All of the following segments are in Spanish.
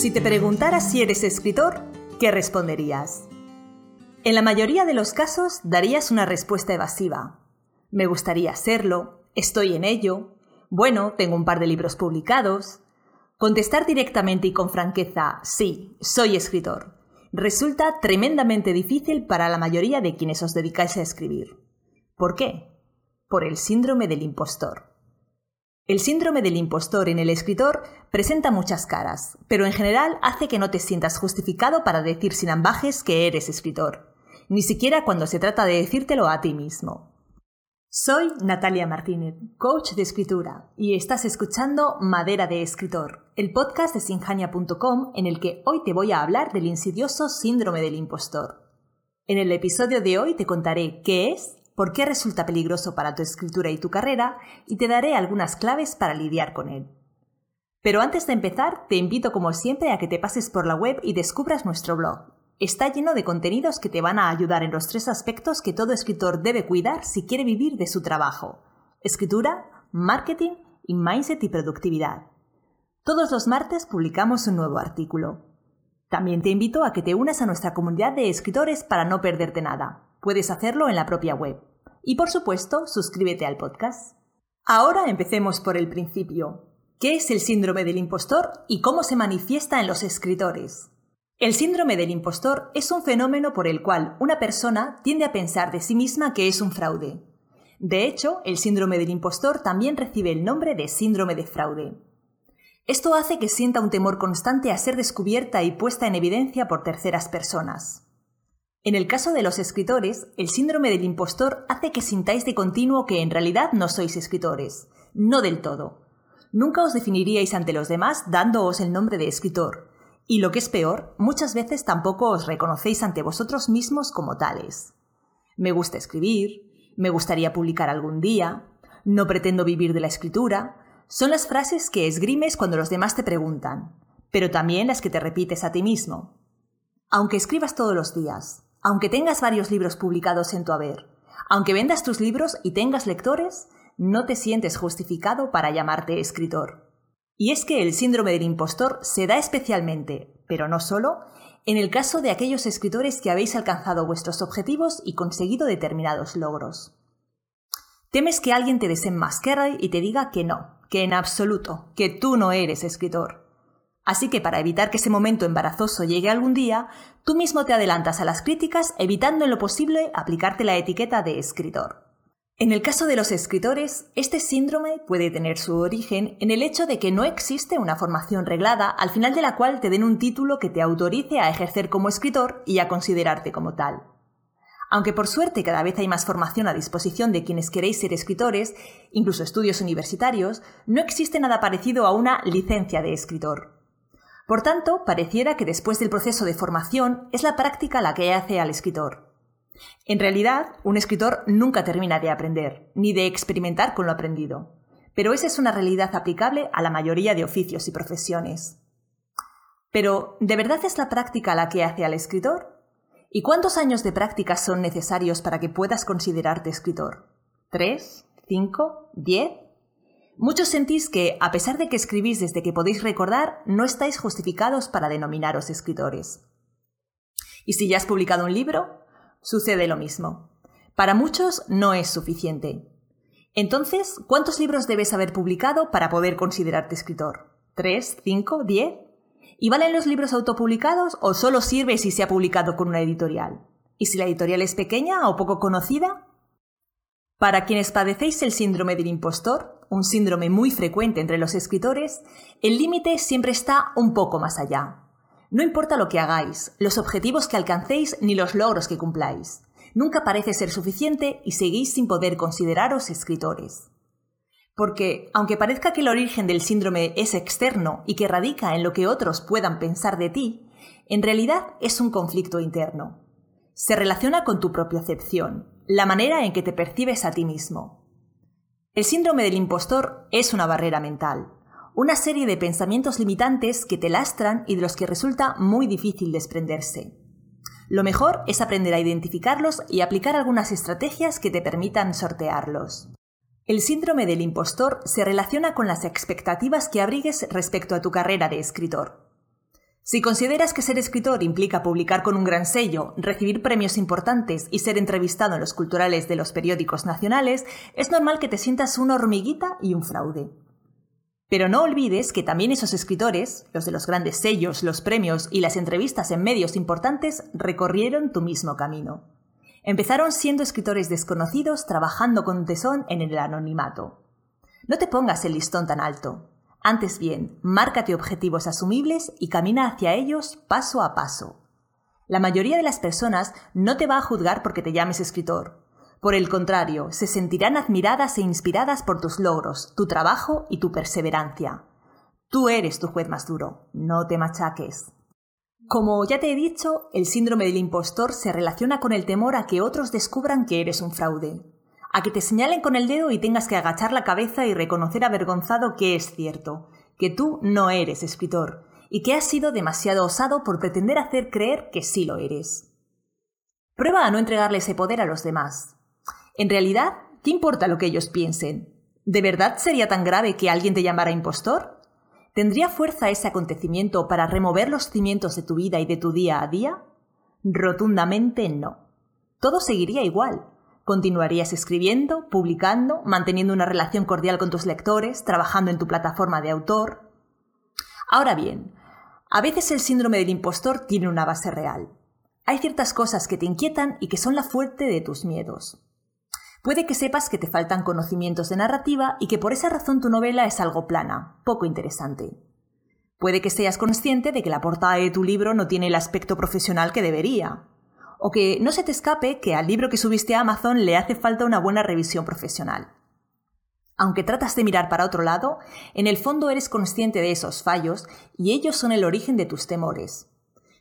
Si te preguntara si eres escritor, ¿qué responderías? En la mayoría de los casos darías una respuesta evasiva. Me gustaría serlo, estoy en ello, bueno, tengo un par de libros publicados. Contestar directamente y con franqueza, sí, soy escritor, resulta tremendamente difícil para la mayoría de quienes os dedicáis a escribir. ¿Por qué? Por el síndrome del impostor. El síndrome del impostor en el escritor presenta muchas caras, pero en general hace que no te sientas justificado para decir sin ambajes que eres escritor, ni siquiera cuando se trata de decírtelo a ti mismo. Soy Natalia Martínez, coach de escritura, y estás escuchando Madera de Escritor, el podcast de sinjania.com en el que hoy te voy a hablar del insidioso síndrome del impostor. En el episodio de hoy te contaré qué es, por qué resulta peligroso para tu escritura y tu carrera y te daré algunas claves para lidiar con él. Pero antes de empezar, te invito como siempre a que te pases por la web y descubras nuestro blog. Está lleno de contenidos que te van a ayudar en los tres aspectos que todo escritor debe cuidar si quiere vivir de su trabajo. Escritura, marketing y mindset y productividad. Todos los martes publicamos un nuevo artículo. También te invito a que te unas a nuestra comunidad de escritores para no perderte nada. Puedes hacerlo en la propia web. Y por supuesto, suscríbete al podcast. Ahora empecemos por el principio. ¿Qué es el síndrome del impostor y cómo se manifiesta en los escritores? El síndrome del impostor es un fenómeno por el cual una persona tiende a pensar de sí misma que es un fraude. De hecho, el síndrome del impostor también recibe el nombre de síndrome de fraude. Esto hace que sienta un temor constante a ser descubierta y puesta en evidencia por terceras personas. En el caso de los escritores, el síndrome del impostor hace que sintáis de continuo que en realidad no sois escritores. No del todo. Nunca os definiríais ante los demás dándoos el nombre de escritor. Y lo que es peor, muchas veces tampoco os reconocéis ante vosotros mismos como tales. Me gusta escribir, me gustaría publicar algún día, no pretendo vivir de la escritura, son las frases que esgrimes cuando los demás te preguntan, pero también las que te repites a ti mismo. Aunque escribas todos los días, aunque tengas varios libros publicados en tu haber, aunque vendas tus libros y tengas lectores, no te sientes justificado para llamarte escritor. Y es que el síndrome del impostor se da especialmente, pero no solo, en el caso de aquellos escritores que habéis alcanzado vuestros objetivos y conseguido determinados logros. Temes que alguien te desenmasquere y te diga que no, que en absoluto, que tú no eres escritor. Así que para evitar que ese momento embarazoso llegue algún día, tú mismo te adelantas a las críticas evitando en lo posible aplicarte la etiqueta de escritor. En el caso de los escritores, este síndrome puede tener su origen en el hecho de que no existe una formación reglada al final de la cual te den un título que te autorice a ejercer como escritor y a considerarte como tal. Aunque por suerte cada vez hay más formación a disposición de quienes queréis ser escritores, incluso estudios universitarios, no existe nada parecido a una licencia de escritor. Por tanto, pareciera que después del proceso de formación es la práctica la que hace al escritor. En realidad, un escritor nunca termina de aprender, ni de experimentar con lo aprendido. Pero esa es una realidad aplicable a la mayoría de oficios y profesiones. Pero, ¿de verdad es la práctica la que hace al escritor? ¿Y cuántos años de práctica son necesarios para que puedas considerarte escritor? ¿Tres? ¿Cinco? ¿Diez? Muchos sentís que, a pesar de que escribís desde que podéis recordar, no estáis justificados para denominaros escritores. Y si ya has publicado un libro, sucede lo mismo. Para muchos no es suficiente. Entonces, ¿cuántos libros debes haber publicado para poder considerarte escritor? ¿Tres? ¿Cinco? ¿Diez? ¿Y valen los libros autopublicados o solo sirve si se ha publicado con una editorial? ¿Y si la editorial es pequeña o poco conocida? Para quienes padecéis el síndrome del impostor, un síndrome muy frecuente entre los escritores, el límite siempre está un poco más allá. No importa lo que hagáis, los objetivos que alcancéis ni los logros que cumpláis. Nunca parece ser suficiente y seguís sin poder consideraros escritores. Porque, aunque parezca que el origen del síndrome es externo y que radica en lo que otros puedan pensar de ti, en realidad es un conflicto interno. Se relaciona con tu propia acepción, la manera en que te percibes a ti mismo. El síndrome del impostor es una barrera mental, una serie de pensamientos limitantes que te lastran y de los que resulta muy difícil desprenderse. Lo mejor es aprender a identificarlos y aplicar algunas estrategias que te permitan sortearlos. El síndrome del impostor se relaciona con las expectativas que abrigues respecto a tu carrera de escritor. Si consideras que ser escritor implica publicar con un gran sello, recibir premios importantes y ser entrevistado en los culturales de los periódicos nacionales, es normal que te sientas una hormiguita y un fraude. Pero no olvides que también esos escritores, los de los grandes sellos, los premios y las entrevistas en medios importantes, recorrieron tu mismo camino. Empezaron siendo escritores desconocidos trabajando con tesón en el anonimato. No te pongas el listón tan alto. Antes bien, márcate objetivos asumibles y camina hacia ellos paso a paso. La mayoría de las personas no te va a juzgar porque te llames escritor. Por el contrario, se sentirán admiradas e inspiradas por tus logros, tu trabajo y tu perseverancia. Tú eres tu juez más duro, no te machaques. Como ya te he dicho, el síndrome del impostor se relaciona con el temor a que otros descubran que eres un fraude, a que te señalen con el dedo y tengas que agachar la cabeza y reconocer avergonzado que es cierto, que tú no eres escritor, y que has sido demasiado osado por pretender hacer creer que sí lo eres. Prueba a no entregarle ese poder a los demás. En realidad, ¿qué importa lo que ellos piensen? ¿De verdad sería tan grave que alguien te llamara impostor? ¿Tendría fuerza ese acontecimiento para remover los cimientos de tu vida y de tu día a día? Rotundamente no. Todo seguiría igual. Continuarías escribiendo, publicando, manteniendo una relación cordial con tus lectores, trabajando en tu plataforma de autor. Ahora bien, a veces el síndrome del impostor tiene una base real. Hay ciertas cosas que te inquietan y que son la fuente de tus miedos. Puede que sepas que te faltan conocimientos de narrativa y que por esa razón tu novela es algo plana, poco interesante. Puede que seas consciente de que la portada de tu libro no tiene el aspecto profesional que debería. O que no se te escape que al libro que subiste a Amazon le hace falta una buena revisión profesional. Aunque tratas de mirar para otro lado, en el fondo eres consciente de esos fallos y ellos son el origen de tus temores.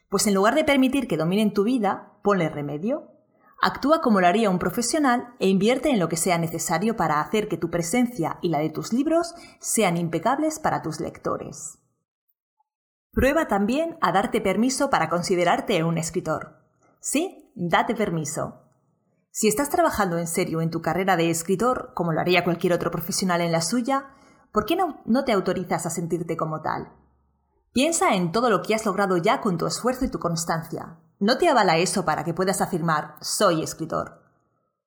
Pues en lugar de permitir que dominen tu vida, ponle remedio Actúa como lo haría un profesional e invierte en lo que sea necesario para hacer que tu presencia y la de tus libros sean impecables para tus lectores. Prueba también a darte permiso para considerarte un escritor. Sí, date permiso. Si estás trabajando en serio en tu carrera de escritor, como lo haría cualquier otro profesional en la suya, ¿por qué no, te autorizas a sentirte como tal? Piensa en todo lo que has logrado ya con tu esfuerzo y tu constancia. No te avala eso para que puedas afirmar soy escritor.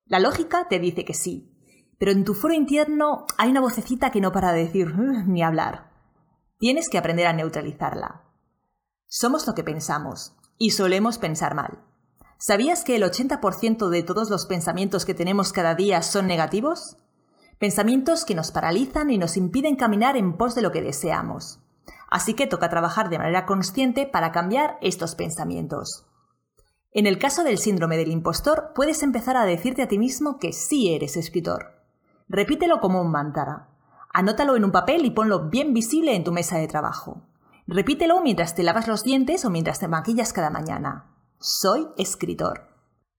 La lógica te dice que sí, pero en tu foro interno hay una vocecita que no para de decir ni hablar. Tienes que aprender a neutralizarla. Somos lo que pensamos, y solemos pensar mal. ¿Sabías que el 80% de todos los pensamientos que tenemos cada día son negativos? Pensamientos que nos paralizan y nos impiden caminar en pos de lo que deseamos. Así que toca trabajar de manera consciente para cambiar estos pensamientos. En el caso del síndrome del impostor, puedes empezar a decirte a ti mismo que sí eres escritor. Repítelo como un mantra. Anótalo en un papel y ponlo bien visible en tu mesa de trabajo. Repítelo mientras te lavas los dientes o mientras te maquillas cada mañana. Soy escritor.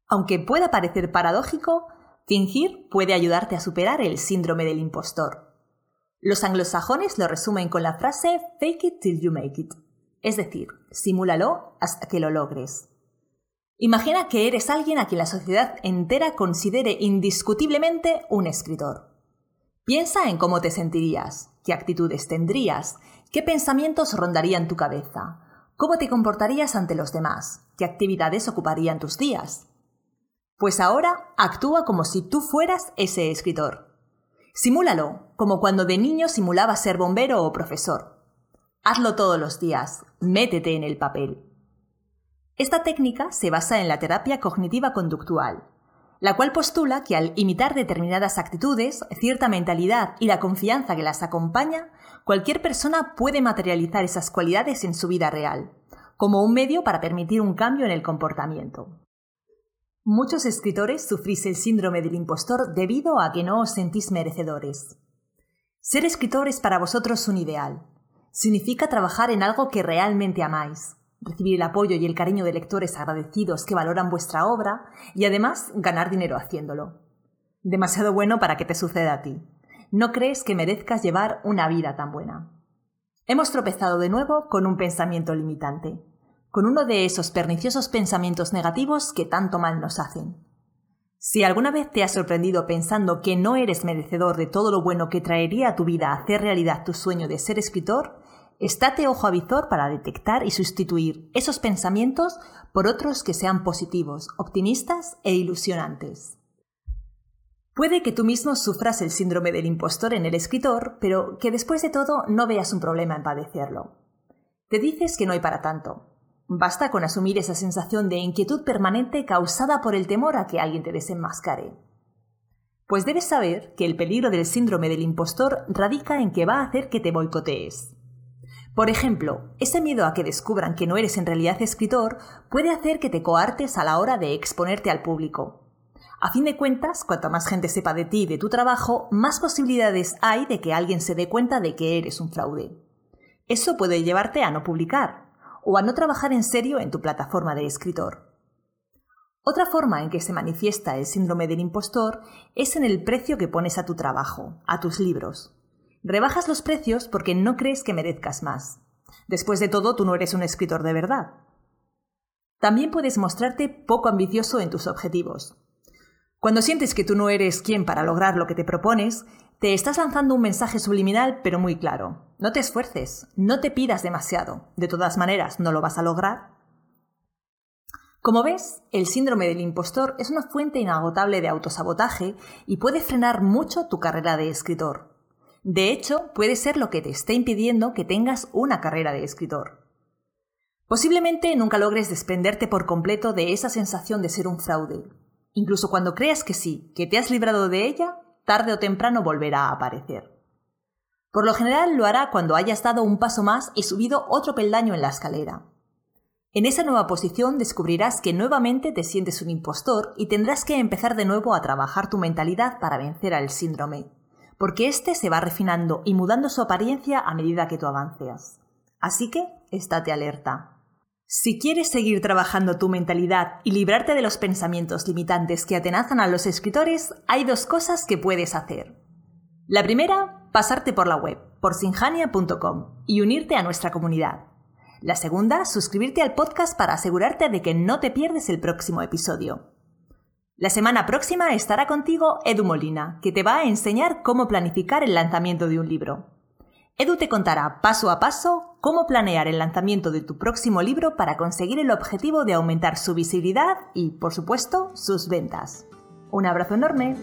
Aunque pueda parecer paradójico, fingir puede ayudarte a superar el síndrome del impostor. Los anglosajones lo resumen con la frase fake it till you make it, es decir, simúlalo hasta que lo logres. Imagina que eres alguien a quien la sociedad entera considere indiscutiblemente un escritor. Piensa en cómo te sentirías, qué actitudes tendrías, qué pensamientos rondarían tu cabeza, cómo te comportarías ante los demás, qué actividades ocuparían tus días. Pues ahora actúa como si tú fueras ese escritor. Simúlalo, como cuando de niño simulabas ser bombero o profesor. Hazlo todos los días, métete en el papel. Esta técnica se basa en la terapia cognitiva conductual, la cual postula que al imitar determinadas actitudes, cierta mentalidad y la confianza que las acompaña, cualquier persona puede materializar esas cualidades en su vida real, como un medio para permitir un cambio en el comportamiento. Muchos escritores sufrís el síndrome del impostor debido a que no os sentís merecedores. Ser escritor es para vosotros un ideal. Significa trabajar en algo que realmente amáis, recibir el apoyo y el cariño de lectores agradecidos que valoran vuestra obra y además ganar dinero haciéndolo. Demasiado bueno para que te suceda a ti. No crees que merezcas llevar una vida tan buena. Hemos tropezado de nuevo con un pensamiento limitante, con uno de esos perniciosos pensamientos negativos que tanto mal nos hacen. Si alguna vez te has sorprendido pensando que no eres merecedor de todo lo bueno que traería a tu vida hacer realidad tu sueño de ser escritor, estate ojo avizor para detectar y sustituir esos pensamientos por otros que sean positivos, optimistas e ilusionantes. Puede que tú mismo sufras el síndrome del impostor en el escritor, pero que después de todo no veas un problema en padecerlo. Te dices que no hay para tanto. Basta con asumir esa sensación de inquietud permanente causada por el temor a que alguien te desenmascare. Pues debes saber que el peligro del síndrome del impostor radica en que va a hacer que te boicotees. Por ejemplo, ese miedo a que descubran que no eres en realidad escritor puede hacer que te coartes a la hora de exponerte al público, a fin de cuentas, cuanto más gente sepa de ti y de tu trabajo, más posibilidades hay de que alguien se dé cuenta de que eres un fraude. Eso puede llevarte a no publicar o a no trabajar en serio en tu plataforma de escritor. Otra forma en que se manifiesta el síndrome del impostor es en el precio que pones a tu trabajo, a tus libros. Rebajas los precios porque no crees que merezcas más. Después de todo, tú no eres un escritor de verdad. También puedes mostrarte poco ambicioso en tus objetivos. Cuando sientes que tú no eres quien para lograr lo que te propones, te estás lanzando un mensaje subliminal pero muy claro. No te esfuerces, no te pidas demasiado. De todas maneras, no lo vas a lograr. Como ves, el síndrome del impostor es una fuente inagotable de autosabotaje y puede frenar mucho tu carrera de escritor. De hecho, puede ser lo que te esté impidiendo que tengas una carrera de escritor. Posiblemente nunca logres desprenderte por completo de esa sensación de ser un fraude, Incluso cuando creas que sí, que te has librado de ella, tarde o temprano volverá a aparecer. Por lo general lo hará cuando hayas dado un paso más y subido otro peldaño en la escalera. En esa nueva posición descubrirás que nuevamente te sientes un impostor y tendrás que empezar de nuevo a trabajar tu mentalidad para vencer al síndrome, porque éste se va refinando y mudando su apariencia a medida que tú avances. Así que, estate alerta. Si quieres seguir trabajando tu mentalidad y librarte de los pensamientos limitantes que atenazan a los escritores, hay dos cosas que puedes hacer. La primera, pasarte por la web, por sinjania.com, y unirte a nuestra comunidad. La segunda, suscribirte al podcast para asegurarte de que no te pierdes el próximo episodio. La semana próxima estará contigo Edu Molina, que te va a enseñar cómo planificar el lanzamiento de un libro. Edu te contará paso a paso cómo planear el lanzamiento de tu próximo libro para conseguir el objetivo de aumentar su visibilidad y, por supuesto, sus ventas. Un abrazo enorme.